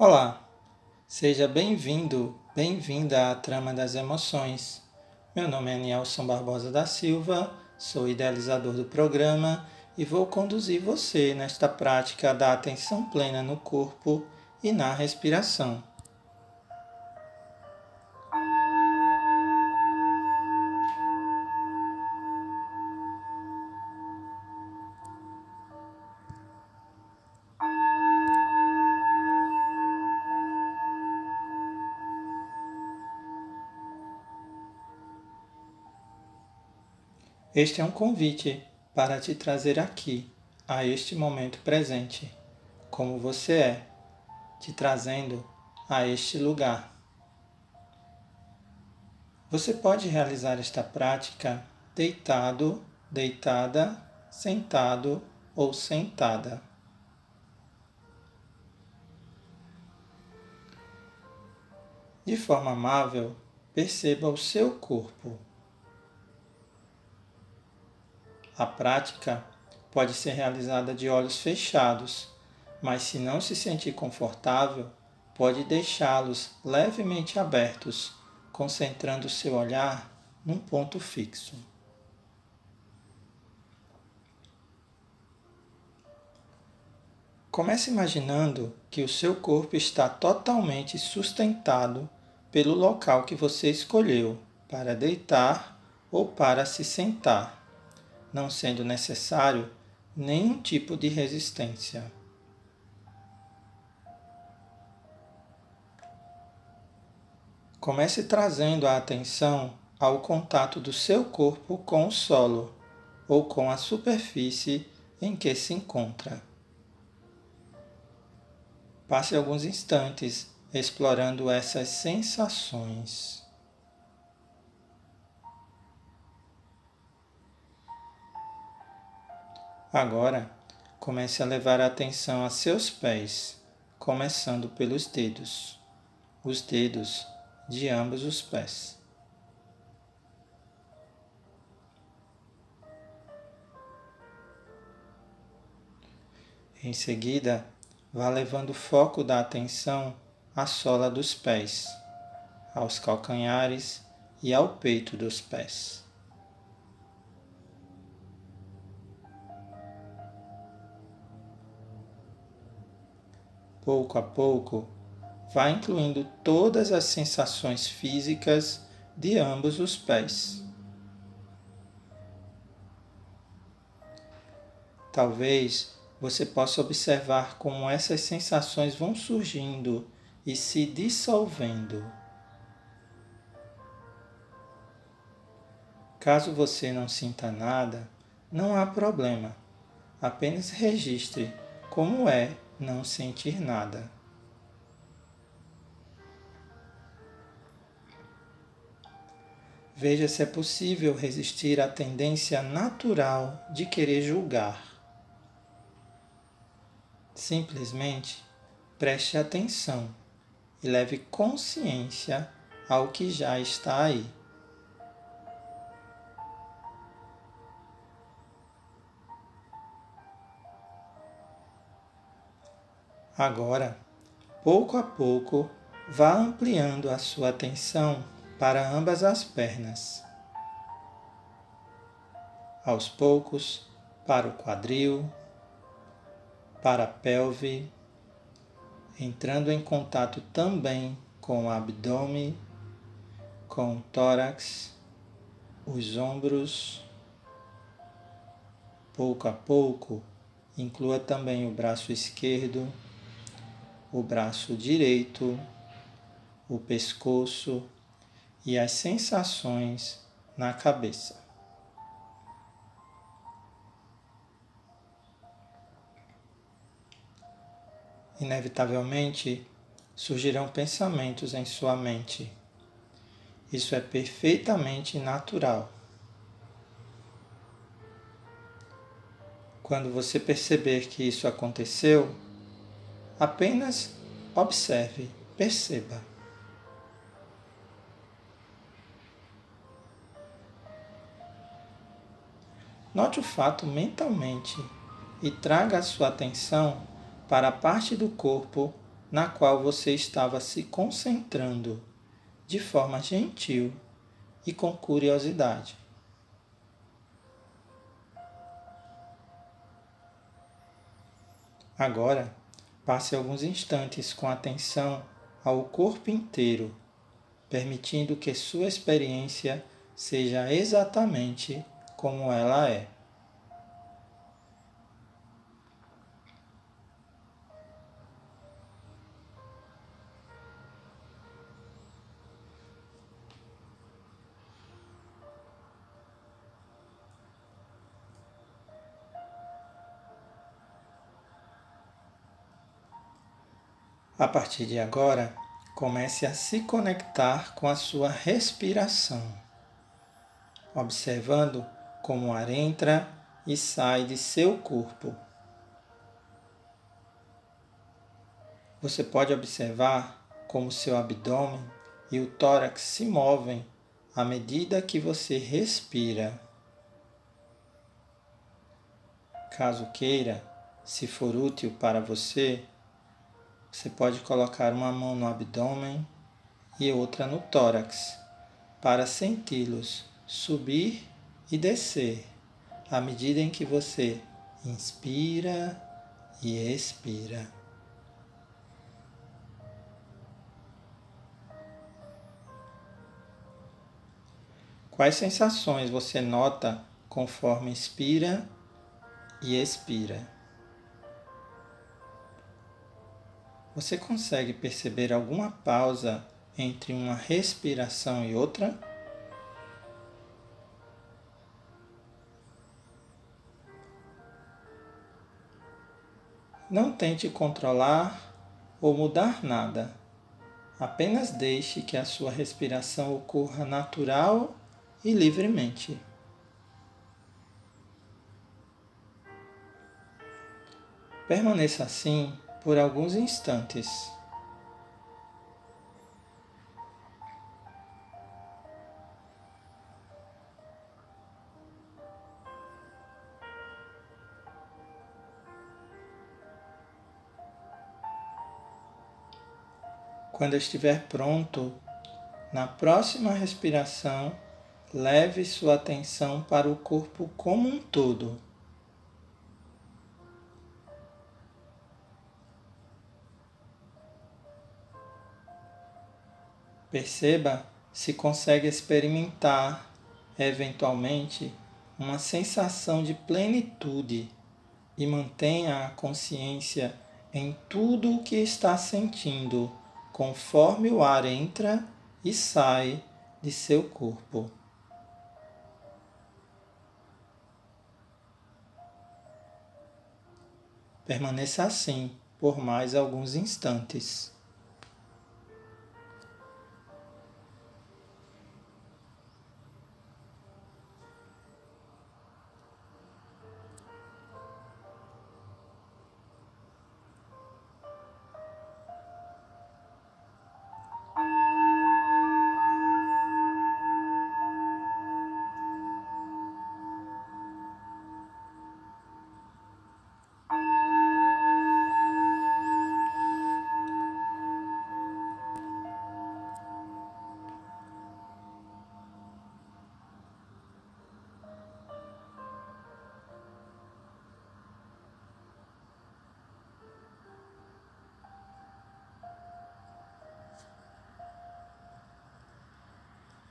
Olá, seja bem-vindo, bem-vinda à Trama das Emoções. Meu nome é Nielson Barbosa da Silva, sou idealizador do programa e vou conduzir você nesta prática da atenção plena no corpo e na respiração. Este é um convite para te trazer aqui, a este momento presente, como você é, te trazendo a este lugar. Você pode realizar esta prática deitado, deitada, sentado ou sentada. De forma amável, perceba o seu corpo. A prática pode ser realizada de olhos fechados, mas se não se sentir confortável, pode deixá-los levemente abertos, concentrando seu olhar num ponto fixo. Comece imaginando que o seu corpo está totalmente sustentado pelo local que você escolheu para deitar ou para se sentar não sendo necessário nenhum tipo de resistência. Comece trazendo a atenção ao contato do seu corpo com o solo ou com a superfície em que se encontra. Passe alguns instantes explorando essas sensações. Agora, comece a levar a atenção a seus pés, começando pelos dedos, os dedos de ambos os pés. Em seguida, vá levando o foco da atenção à sola dos pés, aos calcanhares e ao peito dos pés. Pouco a pouco, vá incluindo todas as sensações físicas de ambos os pés. Talvez você possa observar como essas sensações vão surgindo e se dissolvendo. Caso você não sinta nada, não há problema. Apenas registre como é não sentir nada. Veja se é possível resistir à tendência natural de querer julgar. Simplesmente preste atenção e leve consciência ao que já está aí. Agora, pouco a pouco, vá ampliando a sua atenção para ambas as pernas. Aos poucos, para o quadril, para a pelve, entrando em contato também com o abdômen, com o tórax, os ombros. Pouco a pouco, inclua também o braço esquerdo o braço direito, o pescoço e as sensações na cabeça. Inevitavelmente surgirão pensamentos em sua mente. Isso é perfeitamente natural. Quando você perceber que isso aconteceu, Apenas observe, perceba. Note o fato mentalmente e traga a sua atenção para a parte do corpo na qual você estava se concentrando de forma gentil e com curiosidade. Agora, passe alguns instantes com atenção ao corpo inteiro, permitindo que sua experiência seja exatamente como ela é. A partir de agora, comece a se conectar com a sua respiração, observando como o ar entra e sai de seu corpo. Você pode observar como seu abdômen e o tórax se movem à medida que você respira. Caso queira, se for útil para você, você pode colocar uma mão no abdômen e outra no tórax para senti-los subir e descer à medida em que você inspira e expira. Quais sensações você nota conforme inspira e expira? Você consegue perceber alguma pausa entre uma respiração e outra? Não tente controlar ou mudar nada. Apenas deixe que a sua respiração ocorra natural e livremente. Permaneça assim por alguns instantes. Quando estiver pronto, na próxima respiração, leve sua atenção para o corpo como um todo. Perceba se consegue experimentar, eventualmente, uma sensação de plenitude e mantenha a consciência em tudo o que está sentindo, conforme o ar entra e sai de seu corpo. Permaneça assim por mais alguns instantes.